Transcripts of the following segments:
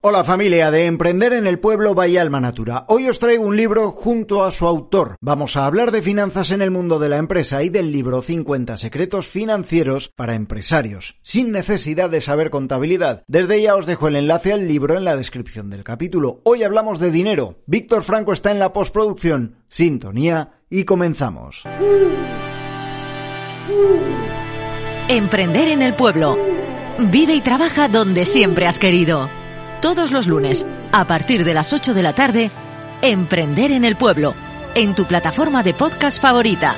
Hola familia de Emprender en el Pueblo Bahía Alma Natura. Hoy os traigo un libro junto a su autor. Vamos a hablar de finanzas en el mundo de la empresa y del libro 50 secretos financieros para empresarios, sin necesidad de saber contabilidad. Desde ya os dejo el enlace al libro en la descripción del capítulo. Hoy hablamos de dinero. Víctor Franco está en la postproducción. Sintonía y comenzamos. Emprender en el Pueblo. Vive y trabaja donde siempre has querido. Todos los lunes, a partir de las 8 de la tarde, Emprender en el Pueblo, en tu plataforma de podcast favorita.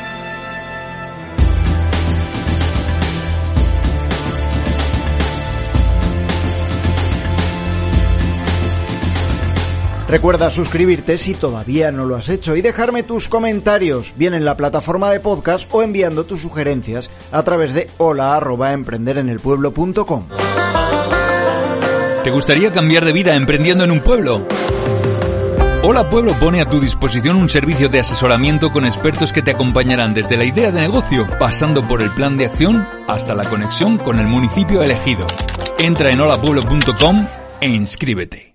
Recuerda suscribirte si todavía no lo has hecho y dejarme tus comentarios, bien en la plataforma de podcast o enviando tus sugerencias a través de hola@emprenderenelpueblo.com. ¿Te gustaría cambiar de vida emprendiendo en un pueblo? Hola Pueblo pone a tu disposición un servicio de asesoramiento con expertos que te acompañarán desde la idea de negocio, pasando por el plan de acción hasta la conexión con el municipio elegido. Entra en holapueblo.com e inscríbete.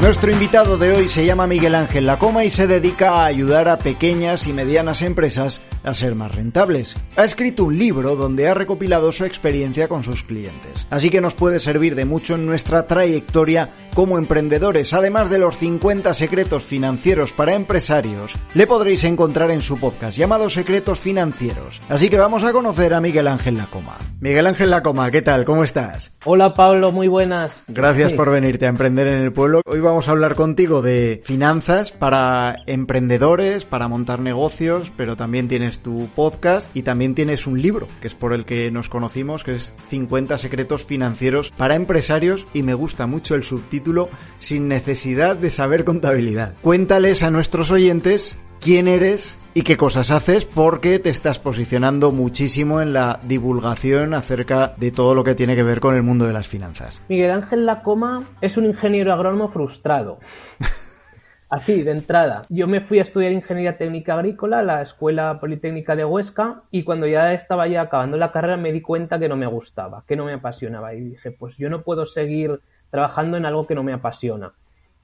Nuestro invitado de hoy se llama Miguel Ángel Lacoma y se dedica a ayudar a pequeñas y medianas empresas a ser más rentables. Ha escrito un libro donde ha recopilado su experiencia con sus clientes. Así que nos puede servir de mucho en nuestra trayectoria como emprendedores. Además de los 50 secretos financieros para empresarios, le podréis encontrar en su podcast llamado Secretos Financieros. Así que vamos a conocer a Miguel Ángel Lacoma. Miguel Ángel Lacoma, ¿qué tal? ¿Cómo estás? Hola Pablo, muy buenas. Gracias por venirte a emprender en el pueblo. Hoy vamos a hablar contigo de finanzas para emprendedores, para montar negocios, pero también tienes tu podcast y también tienes un libro, que es por el que nos conocimos, que es 50 secretos financieros para empresarios y me gusta mucho el subtítulo Sin necesidad de saber contabilidad. Cuéntales a nuestros oyentes quién eres y qué cosas haces porque te estás posicionando muchísimo en la divulgación acerca de todo lo que tiene que ver con el mundo de las finanzas. Miguel Ángel Lacoma es un ingeniero agrónomo frustrado. Así, de entrada. Yo me fui a estudiar Ingeniería Técnica Agrícola a la Escuela Politécnica de Huesca y cuando ya estaba ya acabando la carrera me di cuenta que no me gustaba, que no me apasionaba y dije, pues yo no puedo seguir trabajando en algo que no me apasiona.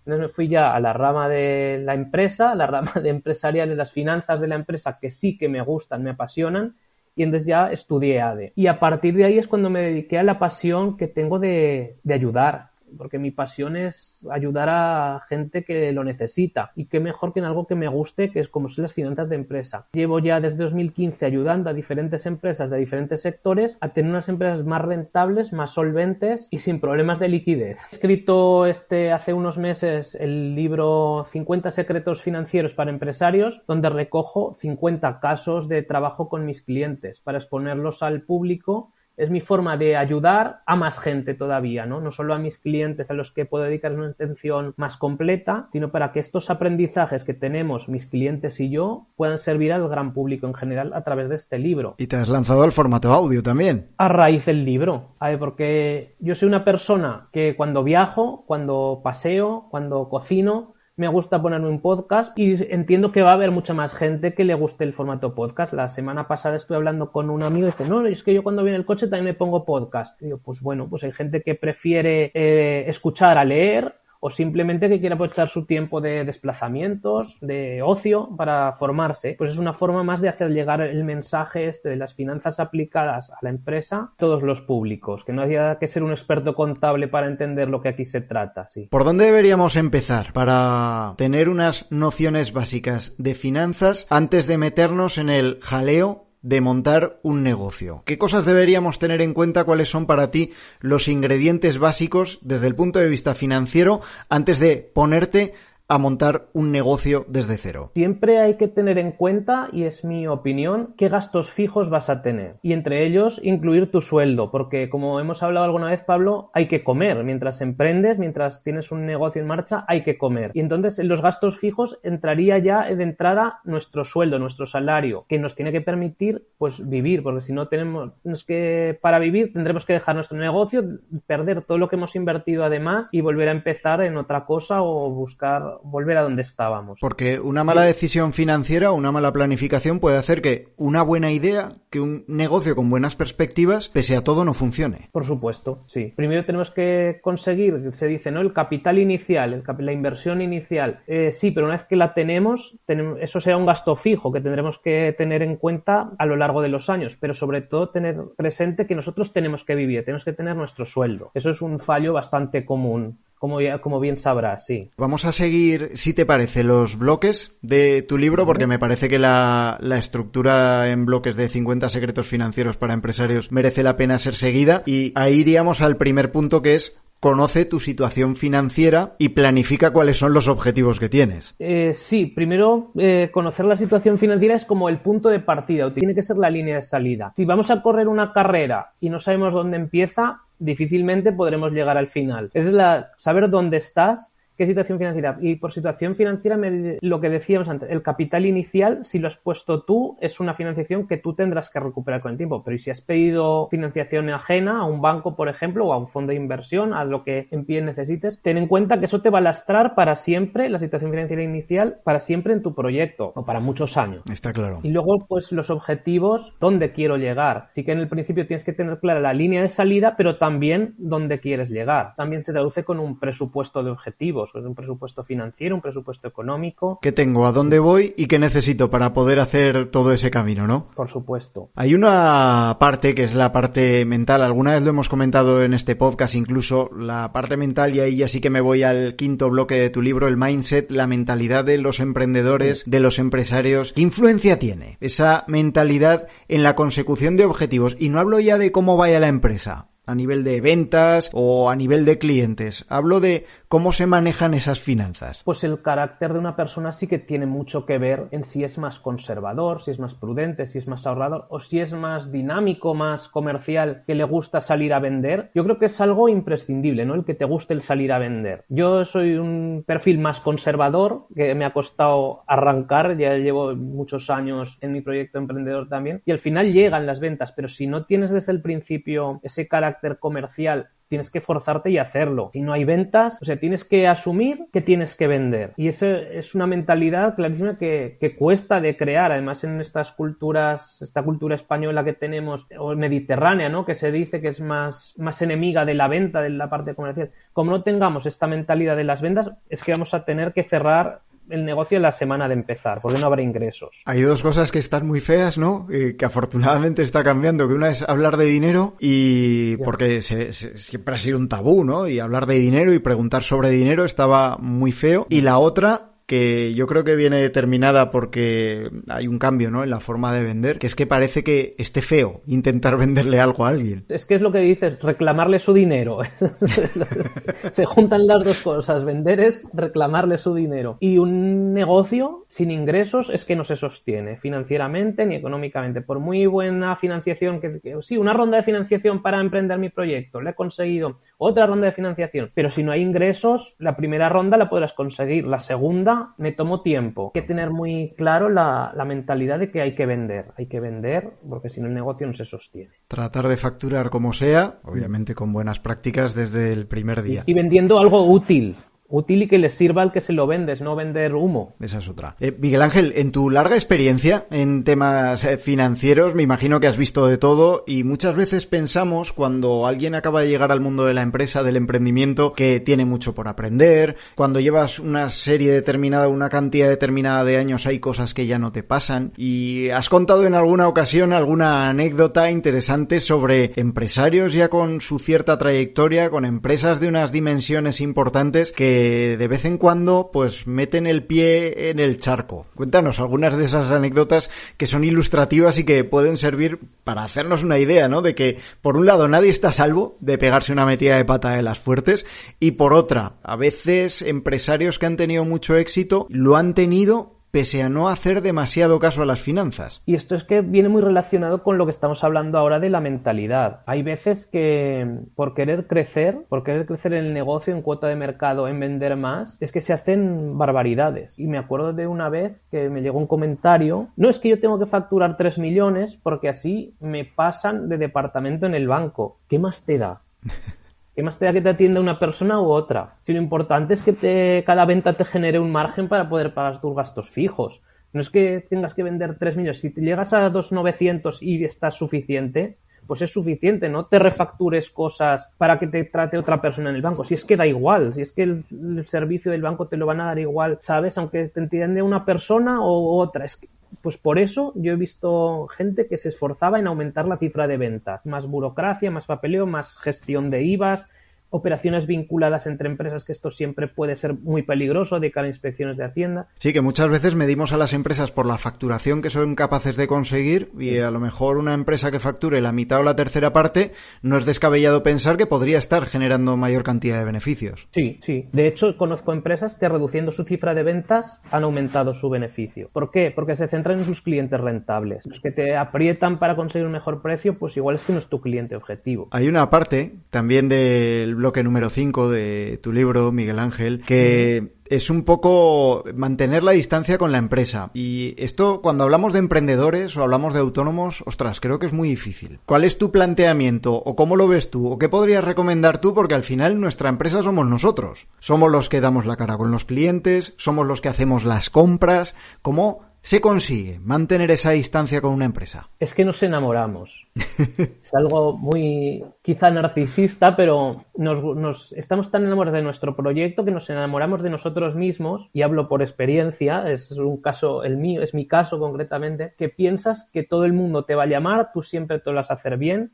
Entonces me fui ya a la rama de la empresa, a la rama de empresarial de las finanzas de la empresa que sí que me gustan, me apasionan y entonces ya estudié ADE. Y a partir de ahí es cuando me dediqué a la pasión que tengo de, de ayudar, porque mi pasión es ayudar a gente que lo necesita y qué mejor que en algo que me guste, que es como son las finanzas de empresa. Llevo ya desde 2015 ayudando a diferentes empresas de diferentes sectores a tener unas empresas más rentables, más solventes y sin problemas de liquidez. He escrito este hace unos meses el libro 50 secretos financieros para empresarios, donde recojo 50 casos de trabajo con mis clientes para exponerlos al público es mi forma de ayudar a más gente todavía, ¿no? No solo a mis clientes a los que puedo dedicar una atención más completa, sino para que estos aprendizajes que tenemos mis clientes y yo puedan servir al gran público en general a través de este libro. Y te has lanzado al formato audio también. A raíz del libro, a ver, porque yo soy una persona que cuando viajo, cuando paseo, cuando cocino, me gusta ponerme un podcast y entiendo que va a haber mucha más gente que le guste el formato podcast. La semana pasada estuve hablando con un amigo y dice, no, es que yo cuando viene el coche también me pongo podcast. Y digo, pues bueno, pues hay gente que prefiere eh, escuchar a leer o simplemente que quiera aprovechar su tiempo de desplazamientos, de ocio para formarse, pues es una forma más de hacer llegar el mensaje este de las finanzas aplicadas a la empresa a todos los públicos, que no haya que ser un experto contable para entender lo que aquí se trata. ¿Por dónde deberíamos empezar para tener unas nociones básicas de finanzas antes de meternos en el jaleo de montar un negocio. ¿Qué cosas deberíamos tener en cuenta? ¿Cuáles son para ti los ingredientes básicos desde el punto de vista financiero antes de ponerte a montar un negocio desde cero? Siempre hay que tener en cuenta, y es mi opinión, qué gastos fijos vas a tener. Y entre ellos incluir tu sueldo, porque como hemos hablado alguna vez, Pablo, hay que comer. Mientras emprendes, mientras tienes un negocio en marcha, hay que comer. Y entonces en los gastos fijos entraría ya de entrada nuestro sueldo, nuestro salario, que nos tiene que permitir pues vivir, porque si no tenemos es que para vivir tendremos que dejar nuestro negocio, perder todo lo que hemos invertido además y volver a empezar en otra cosa o buscar volver a donde estábamos. Porque una mala decisión financiera o una mala planificación puede hacer que una buena idea, que un negocio con buenas perspectivas, pese a todo, no funcione. Por supuesto, sí. Primero tenemos que conseguir, se dice, ¿no? El capital inicial, el, la inversión inicial. Eh, sí, pero una vez que la tenemos, tenemos, eso será un gasto fijo que tendremos que tener en cuenta a lo largo de los años, pero sobre todo tener presente que nosotros tenemos que vivir, tenemos que tener nuestro sueldo. Eso es un fallo bastante común como, como, bien sabrás, sí. Vamos a seguir, si te parece, los bloques de tu libro, porque me parece que la, la, estructura en bloques de 50 secretos financieros para empresarios merece la pena ser seguida. Y ahí iríamos al primer punto que es conoce tu situación financiera y planifica cuáles son los objetivos que tienes. Eh, sí, primero eh, conocer la situación financiera es como el punto de partida, tiene que ser la línea de salida. Si vamos a correr una carrera y no sabemos dónde empieza, difícilmente podremos llegar al final. Es la saber dónde estás ¿Qué situación financiera? Y por situación financiera, lo que decíamos antes, el capital inicial, si lo has puesto tú, es una financiación que tú tendrás que recuperar con el tiempo. Pero si has pedido financiación ajena a un banco, por ejemplo, o a un fondo de inversión, a lo que en pie necesites, ten en cuenta que eso te va a lastrar para siempre, la situación financiera inicial, para siempre en tu proyecto, o para muchos años. Está claro. Y luego, pues los objetivos, dónde quiero llegar. Sí que en el principio tienes que tener clara la línea de salida, pero también dónde quieres llegar. También se traduce con un presupuesto de objetivos un presupuesto financiero, un presupuesto económico. ¿Qué tengo? ¿A dónde voy? ¿Y qué necesito para poder hacer todo ese camino, no? Por supuesto. Hay una parte que es la parte mental. Alguna vez lo hemos comentado en este podcast, incluso la parte mental, y ahí ya sí que me voy al quinto bloque de tu libro, el mindset, la mentalidad de los emprendedores, de los empresarios. ¿Qué influencia tiene esa mentalidad en la consecución de objetivos? Y no hablo ya de cómo vaya la empresa a nivel de ventas o a nivel de clientes. Hablo de ¿Cómo se manejan esas finanzas? Pues el carácter de una persona sí que tiene mucho que ver en si es más conservador, si es más prudente, si es más ahorrador o si es más dinámico, más comercial, que le gusta salir a vender. Yo creo que es algo imprescindible, ¿no? El que te guste el salir a vender. Yo soy un perfil más conservador, que me ha costado arrancar, ya llevo muchos años en mi proyecto emprendedor también, y al final llegan las ventas, pero si no tienes desde el principio ese carácter comercial tienes que forzarte y hacerlo. Si no hay ventas, o sea, tienes que asumir que tienes que vender. Y eso es una mentalidad clarísima que, cuesta de crear, además en estas culturas, esta cultura española que tenemos, o mediterránea, ¿no? Que se dice que es más, más enemiga de la venta, de la parte comercial. Como no tengamos esta mentalidad de las ventas, es que vamos a tener que cerrar el negocio en la semana de empezar, porque no habrá ingresos. Hay dos cosas que están muy feas, ¿no? Eh, que afortunadamente está cambiando, que una es hablar de dinero y porque siempre ha sido un tabú, ¿no? Y hablar de dinero y preguntar sobre dinero estaba muy feo. Y la otra que yo creo que viene determinada porque hay un cambio ¿no? en la forma de vender, que es que parece que esté feo intentar venderle algo a alguien. Es que es lo que dices, reclamarle su dinero. Se juntan las dos cosas, vender es reclamarle su dinero. Y un negocio sin ingresos es que no se sostiene financieramente ni económicamente. Por muy buena financiación que, sí, una ronda de financiación para emprender mi proyecto, le he conseguido otra ronda de financiación, pero si no hay ingresos, la primera ronda la podrás conseguir, la segunda me tomó tiempo. Hay que tener muy claro la, mentalidad de que hay que vender. Hay que vender porque si no el negocio no se sostiene. Tratar de facturar como sea, obviamente con buenas prácticas desde el primer día. y vendiendo algo útil útil y que le sirva al que se lo vendes, no vender humo. Esa es otra. Eh, Miguel Ángel, en tu larga experiencia en temas eh, financieros, me imagino que has visto de todo y muchas veces pensamos cuando alguien acaba de llegar al mundo de la empresa, del emprendimiento, que tiene mucho por aprender, cuando llevas una serie determinada, una cantidad determinada de años, hay cosas que ya no te pasan y has contado en alguna ocasión alguna anécdota interesante sobre empresarios ya con su cierta trayectoria, con empresas de unas dimensiones importantes que de vez en cuando pues meten el pie en el charco. Cuéntanos algunas de esas anécdotas que son ilustrativas y que pueden servir para hacernos una idea, ¿no? De que por un lado nadie está salvo de pegarse una metida de pata de las fuertes y por otra, a veces empresarios que han tenido mucho éxito lo han tenido pese a no hacer demasiado caso a las finanzas. Y esto es que viene muy relacionado con lo que estamos hablando ahora de la mentalidad. Hay veces que por querer crecer, por querer crecer en el negocio, en cuota de mercado, en vender más, es que se hacen barbaridades. Y me acuerdo de una vez que me llegó un comentario, no es que yo tengo que facturar 3 millones porque así me pasan de departamento en el banco. ¿Qué más te da? ¿Qué más te da que te atienda una persona u otra? Si lo importante es que te, cada venta te genere un margen para poder pagar tus gastos fijos. No es que tengas que vender 3 millones. Si te llegas a 2.900 y estás suficiente, pues es suficiente, no te refactures cosas para que te trate otra persona en el banco. Si es que da igual, si es que el, servicio del banco te lo van a dar igual, ¿sabes? Aunque te entiende una persona o otra. Es pues por eso yo he visto gente que se esforzaba en aumentar la cifra de ventas. Más burocracia, más papeleo, más gestión de IVAs, operaciones vinculadas entre empresas, que esto siempre puede ser muy peligroso de cara a inspecciones de Hacienda. Sí, que muchas veces medimos a las empresas por la facturación que son capaces de conseguir y a lo mejor una empresa que facture la mitad o la tercera parte no es descabellado pensar que podría estar generando mayor cantidad de beneficios. Sí, sí. De hecho, conozco empresas que reduciendo su cifra de ventas han aumentado su beneficio. ¿Por qué? Porque se centran en sus clientes rentables. Los que te aprietan para conseguir un mejor precio, pues igual es que no es tu cliente objetivo. Hay una parte también del bloque número 5 de tu libro, Miguel Ángel, que es un poco mantener la distancia con la empresa. Y esto, cuando hablamos de emprendedores o hablamos de autónomos, ostras, creo que es muy difícil. ¿Cuál es tu planteamiento o cómo lo ves tú o qué podrías recomendar tú? Porque al final nuestra empresa somos nosotros. Somos los que damos la cara con los clientes, somos los que hacemos las compras. ¿Cómo se consigue mantener esa distancia con una empresa? Es que nos enamoramos. es algo muy quizá narcisista, pero nos, nos, estamos tan enamorados de nuestro proyecto que nos enamoramos de nosotros mismos, y hablo por experiencia, es un caso, el mío, es mi caso concretamente, que piensas que todo el mundo te va a llamar, tú siempre te lo vas a hacer bien,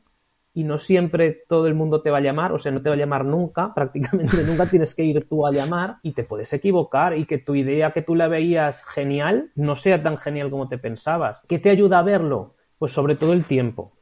y no siempre todo el mundo te va a llamar, o sea, no te va a llamar nunca, prácticamente nunca tienes que ir tú a llamar y te puedes equivocar y que tu idea que tú la veías genial no sea tan genial como te pensabas. ¿Qué te ayuda a verlo? Pues sobre todo el tiempo.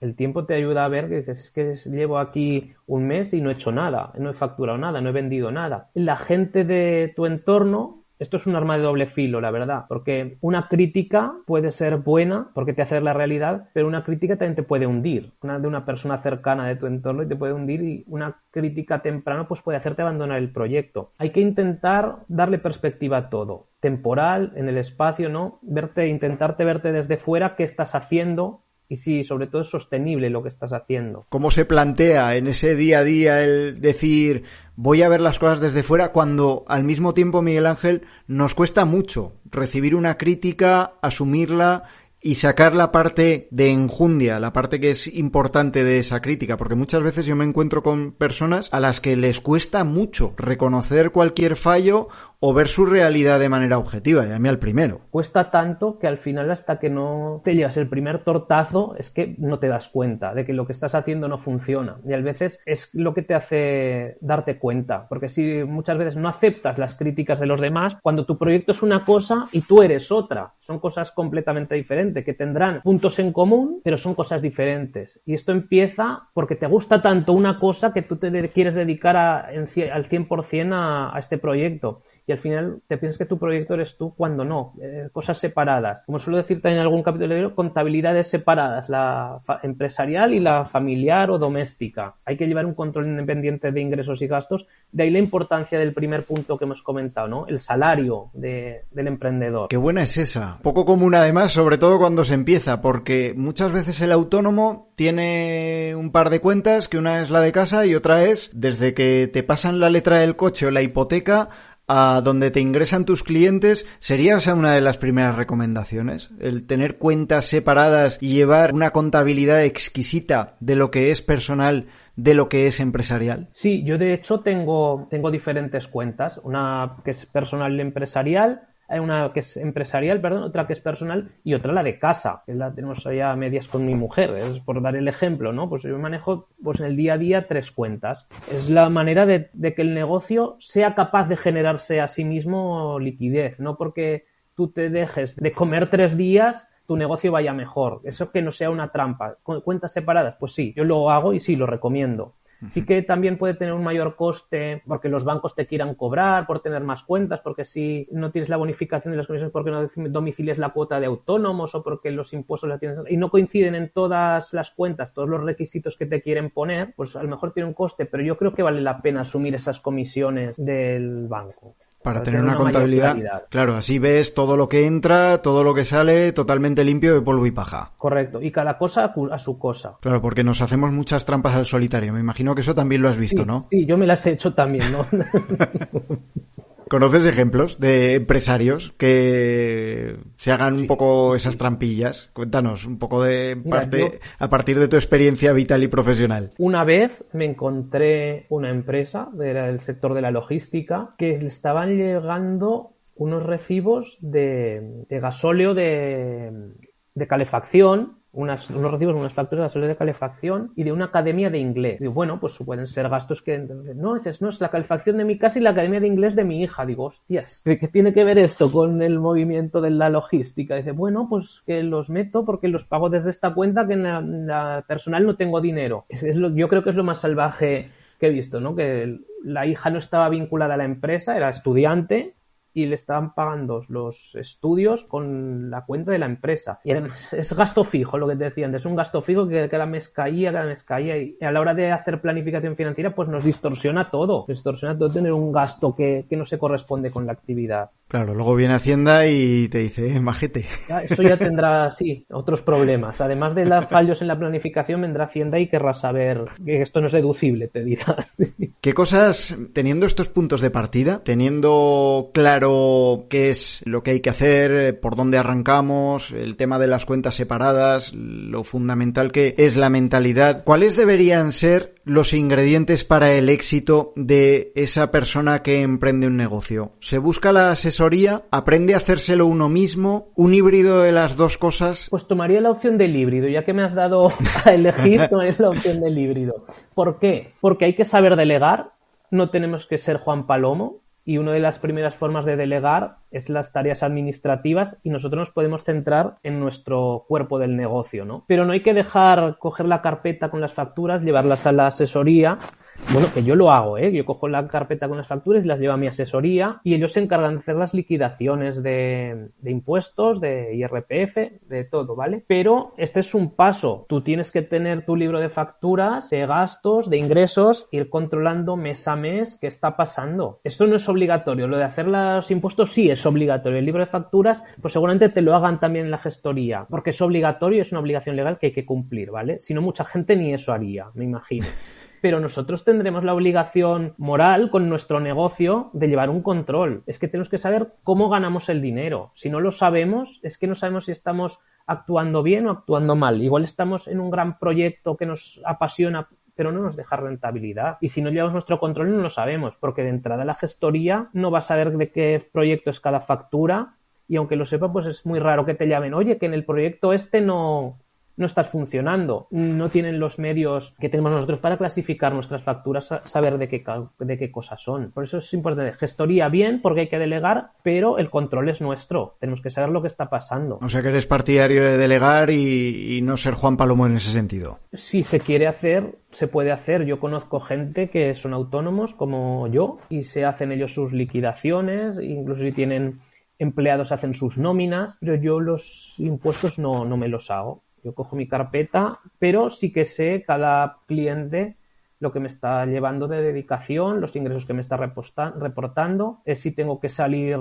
El tiempo te ayuda a ver que dices, es que llevo aquí un mes y no he hecho nada, no he facturado nada, no he vendido nada. La gente de tu entorno esto es un arma de doble filo, la verdad, porque una crítica puede ser buena porque te hace la realidad, pero una crítica también te puede hundir. Una de una persona cercana de tu entorno y te puede hundir y una crítica temprana pues puede hacerte abandonar el proyecto. Hay que intentar darle perspectiva a todo, temporal, en el espacio, ¿no? Verte, intentarte verte desde fuera qué estás haciendo, y si sobre todo es sostenible lo que estás haciendo. ¿Cómo se plantea en ese día a día el decir voy a ver las cosas desde fuera cuando al mismo tiempo Miguel Ángel nos cuesta mucho recibir una crítica, asumirla y sacar la parte de enjundia, la parte que es importante de esa crítica, porque muchas veces yo me encuentro con personas a las que les cuesta mucho reconocer cualquier fallo o ver su realidad de manera objetiva, y a mí al primero. Cuesta tanto que al final hasta que no te llevas el primer tortazo es que no te das cuenta de que lo que estás haciendo no funciona. Y a veces es lo que te hace darte cuenta, porque si muchas veces no aceptas las críticas de los demás, cuando tu proyecto es una cosa y tú eres otra, son cosas completamente diferentes, que tendrán puntos en común, pero son cosas diferentes. Y esto empieza porque te gusta tanto una cosa que tú te quieres dedicar a, al 100% a, a este proyecto y al final te piensas que tu proyecto eres tú cuando no, eh, cosas separadas. Como suelo decir también en algún capítulo contabilidades separadas, la empresarial y la familiar o doméstica. Hay que llevar un control independiente de ingresos y gastos, de ahí la importancia del primer punto que hemos comentado, ¿no? El salario de, del emprendedor. Qué buena es esa. Poco común además, sobre todo cuando se empieza, porque muchas veces el autónomo tiene un par de cuentas, que una es la de casa y otra es desde que te pasan la letra del coche o la hipoteca a donde te ingresan tus clientes, ¿sería esa una de las primeras recomendaciones? El tener cuentas separadas y llevar una contabilidad exquisita de lo que es personal de lo que es empresarial? Sí, yo de hecho tengo, tengo diferentes cuentas, una que es personal empresarial, una que es empresarial, perdón, otra que es personal y otra la de casa, que la tenemos allá a medias con mi mujer, es por dar el ejemplo, ¿no? Pues yo manejo pues en el día a día tres cuentas. Es la manera de, de que el negocio sea capaz de generarse a sí mismo liquidez, no porque tú te dejes de comer tres días tu negocio vaya mejor. Eso que no sea una trampa. Cuentas separadas, pues sí, yo lo hago y sí, lo recomiendo. Sí que también puede tener un mayor coste porque los bancos te quieran cobrar por tener más cuentas, porque si no tienes la bonificación de las comisiones porque no domicilias la cuota de autónomos o porque los impuestos la tienes y no coinciden en todas las cuentas, todos los requisitos que te quieren poner, pues a lo mejor tiene un coste, pero yo creo que vale la pena asumir esas comisiones del banco. Para, tener, una, contabilidad. Claro, así ves todo lo que entra, todo lo que sale totalmente limpio de polvo y paja. Correcto. Y cada cosa a su cosa. Claro, porque nos hacemos muchas trampas al solitario. Me imagino que eso también lo has visto, ¿no? Sí, yo me las he hecho también, ¿no? ¿Conoces ejemplos de empresarios que se hagan un poco esas trampillas? Cuéntanos un poco de parte, a partir de tu experiencia vital y profesional. Una vez me encontré una empresa del sector de la logística que le estaban llegando unos recibos de, de gasóleo de, de calefacción unas, unos recibos, unas facturas de de calefacción y de una academia de inglés. Digo, bueno, pues pueden ser gastos que... No, dices, no, es la calefacción de mi casa y la academia de inglés de mi hija. Digo, hostias, ¿qué tiene que ver esto con el movimiento de la logística? Dice, bueno, pues que los meto porque los pago desde esta cuenta que en la, personal no tengo dinero. Yo creo que es lo más salvaje que he visto, ¿no? Que la hija no estaba vinculada a la empresa, era estudiante y le estaban pagando los estudios con la cuenta de la empresa. Y además es gasto fijo, lo que te decía antes, es un gasto fijo que cada mes caía, cada mes caía. Y a la hora de hacer planificación financiera, pues nos distorsiona todo. Distorsiona todo tener un gasto que, que no se corresponde con la actividad. Claro, luego viene Hacienda y te dice, eh, majete. eso ya tendrá, sí, otros problemas. Además de los fallos en la planificación, vendrá Hacienda y querrá saber que esto no es deducible, te dirá. ¿Qué cosas, teniendo estos puntos de partida, teniendo claro qué es lo que hay que hacer, por dónde arrancamos, el tema de las cuentas separadas, lo fundamental que es la mentalidad, ¿cuáles deberían ser los ingredientes para el éxito de esa persona que emprende un negocio? ¿Se busca la asesoría? ¿Aprende a hacérselo uno mismo? ¿Un híbrido de las dos cosas? Pues tomaría la opción del híbrido, ya que me has dado a elegir, es la opción del híbrido. ¿Por qué? Porque hay que saber delegar, no tenemos que ser Juan Palomo, y una de las primeras formas de delegar es las tareas administrativas y nosotros nos podemos centrar en nuestro cuerpo del negocio, ¿no? Pero no hay que dejar coger la carpeta con las facturas, llevarlas a la asesoría bueno, que yo lo hago, ¿eh? Yo cojo la carpeta con las facturas y las llevo a mi asesoría y ellos se encargan de hacer las liquidaciones de, de, impuestos, de IRPF, de todo, ¿vale? Pero este es un paso. Tú tienes que tener tu libro de facturas, de gastos, de ingresos, ir controlando mes a mes qué está pasando. Esto no es obligatorio. Lo de hacer los impuestos sí es obligatorio. El libro de facturas, pues seguramente te lo hagan también en la gestoría, porque es obligatorio es una obligación legal que hay que cumplir, ¿vale? Si no, mucha gente ni eso haría, me imagino pero nosotros tendremos la obligación moral con nuestro negocio de llevar un control. Es que tenemos que saber cómo ganamos el dinero. Si no lo sabemos, es que no sabemos si estamos actuando bien o actuando mal. Igual estamos en un gran proyecto que nos apasiona, pero no nos deja rentabilidad. Y si no llevamos nuestro control no lo sabemos, porque de entrada la gestoría no va a saber de qué proyecto es cada factura y aunque lo sepa, pues es muy raro que te llamen, oye, que en el proyecto este no, no estás funcionando, no tienen los medios que tenemos nosotros para clasificar nuestras facturas, saber de qué, de qué cosas son. Por eso es importante. Gestoría bien, porque hay que delegar, pero el control es nuestro. Tenemos que saber lo que está pasando. O sea que eres partidario de delegar y, y no ser Juan Palomo en ese sentido. Si se quiere hacer, se puede hacer. Yo conozco gente que son autónomos como yo y se hacen ellos sus liquidaciones, incluso si tienen empleados hacen sus nóminas, pero yo los impuestos no, no me los hago. Yo cojo mi carpeta, pero sí que sé cada cliente lo que me está llevando de dedicación, los ingresos que me está reportando, es si tengo que salir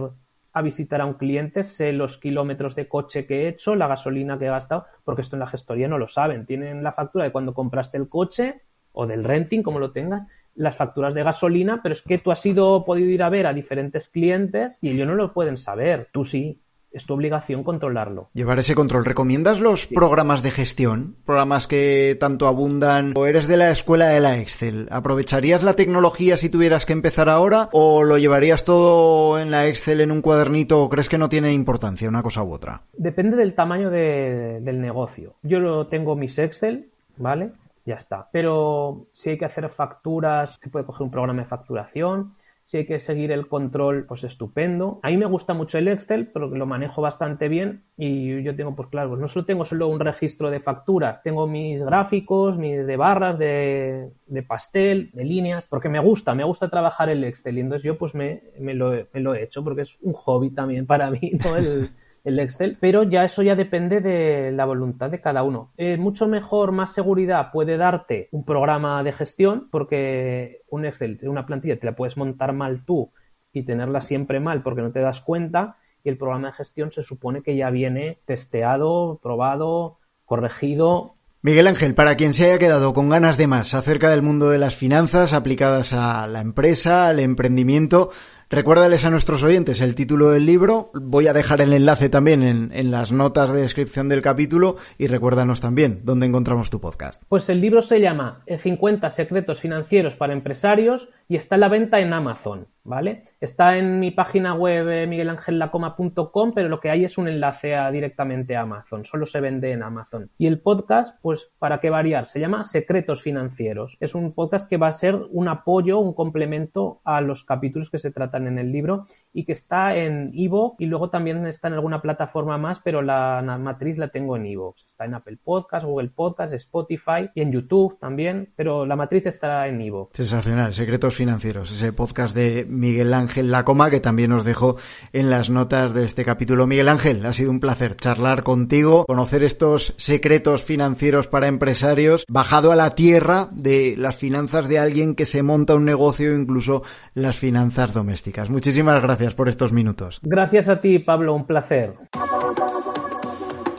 a visitar a un cliente, sé los kilómetros de coche que he hecho, la gasolina que he gastado, porque esto en la gestoría no lo saben. Tienen la factura de cuando compraste el coche o del renting, como lo tengas, las facturas de gasolina, pero es que tú has ido, podido ir a ver a diferentes clientes y ellos no lo pueden saber. Tú sí es tu obligación controlarlo. Llevar ese control. ¿Recomiendas los programas de gestión? Programas que tanto abundan. ¿O eres de la escuela de la Excel? ¿Aprovecharías la tecnología si tuvieras que empezar ahora? ¿O lo llevarías todo en la Excel en un cuadernito? ¿O crees que no tiene importancia una cosa u otra? Depende del tamaño del negocio. Yo lo tengo mis Excel, ¿vale? Ya está. Pero si hay que hacer facturas, se puede coger un programa de facturación si hay que seguir el control, pues estupendo. A mí me gusta mucho el Excel, pero lo manejo bastante bien y yo tengo, pues claro, pues no solo tengo solo un registro de facturas, tengo mis gráficos, mis de barras, de, de pastel, de líneas, porque me gusta, me gusta trabajar el Excel y entonces yo pues me, me, lo, me lo he hecho porque es un hobby también para mí, ¿no? El, el Excel, pero ya eso ya depende de la voluntad de cada uno. Eh, mucho mejor, más seguridad puede darte un programa de gestión, porque un Excel, una plantilla, te la puedes montar mal tú y tenerla siempre mal porque no te das cuenta y el programa de gestión se supone que ya viene testeado, probado, corregido Miguel Ángel, para quien se haya quedado con ganas de más acerca del mundo de las finanzas aplicadas a la empresa, al emprendimiento, Recuérdales a nuestros oyentes el título del libro. Voy a dejar el enlace también en, las notas de descripción del capítulo y recuérdanos también dónde encontramos tu podcast. Pues el libro se llama 50 secretos financieros para empresarios y está en la venta en Amazon, ¿vale? Está en mi página web eh, miguelangelacoma.com, pero lo que hay es un enlace directamente a Amazon, solo se vende en Amazon. Y el podcast, pues para qué variar, se llama Secretos Financieros. Es un podcast que va a ser un apoyo, un complemento a los capítulos que se tratan en el libro y que está en Evox y luego también está en alguna plataforma más, pero la, matriz la tengo en Evox. Está en Apple Podcast, Google Podcast, Spotify y en YouTube también, pero la matriz está en Evox. Sensacional, Secretos Financieros, ese podcast de Miguel Ángel Lacoma que también os dejo en las notas de este capítulo. Miguel Ángel, ha sido un placer charlar contigo, conocer estos secretos financieros para empresarios, bajado a la tierra de las finanzas de alguien que se monta un negocio, incluso las finanzas domésticas. Muchísimas gracias por estos minutos. Gracias a ti, Pablo, un placer.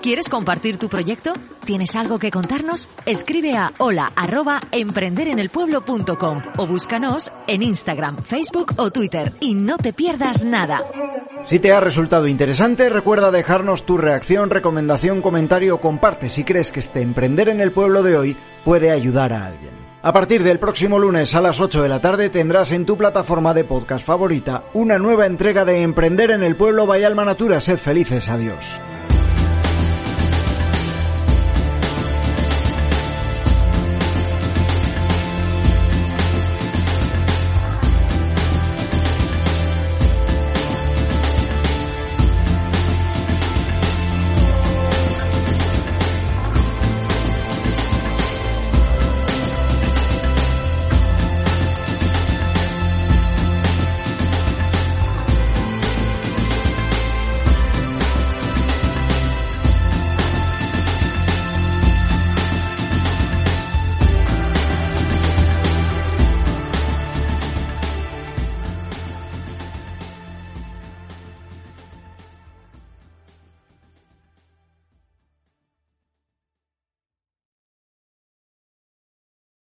¿Quieres compartir tu proyecto? ¿Tienes algo que contarnos? Escribe a hola arroba emprenderenelpueblo.com o búscanos en Instagram, Facebook o Twitter y no te pierdas nada. Si te ha resultado interesante, recuerda dejarnos tu reacción, recomendación, comentario o comparte si crees que este Emprender en el Pueblo de hoy puede ayudar a alguien. A partir del próximo lunes a las 8 de la tarde tendrás en tu plataforma de podcast favorita una nueva entrega de Emprender en el Pueblo Bayalma Natura. Sed felices. Adiós.